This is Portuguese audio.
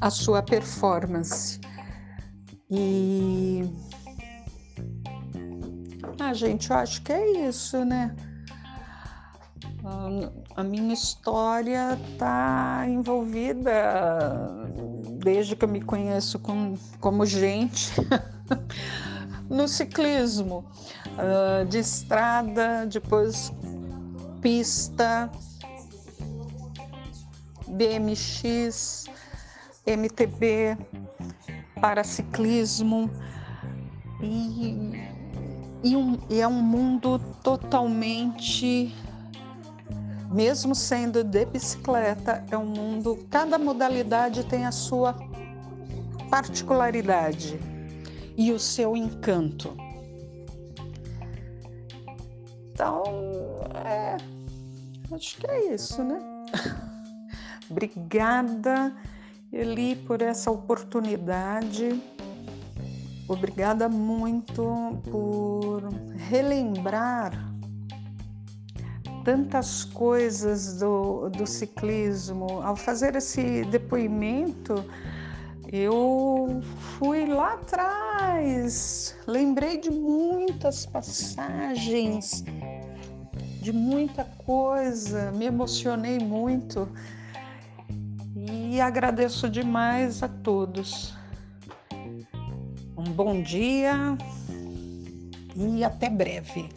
a sua performance. E ah, gente, eu acho que é isso, né? A minha história está envolvida desde que eu me conheço com, como gente no ciclismo, uh, de estrada, depois pista, BMX, MTB, paraciclismo e, e, um, e é um mundo totalmente mesmo sendo de bicicleta, é um mundo, cada modalidade tem a sua particularidade e o seu encanto. Então, é, acho que é isso, né? Obrigada, Eli, por essa oportunidade. Obrigada muito por relembrar tantas coisas do, do ciclismo. Ao fazer esse depoimento, eu fui lá atrás, lembrei de muitas passagens, de muita coisa, me emocionei muito e agradeço demais a todos. Um bom dia e até breve.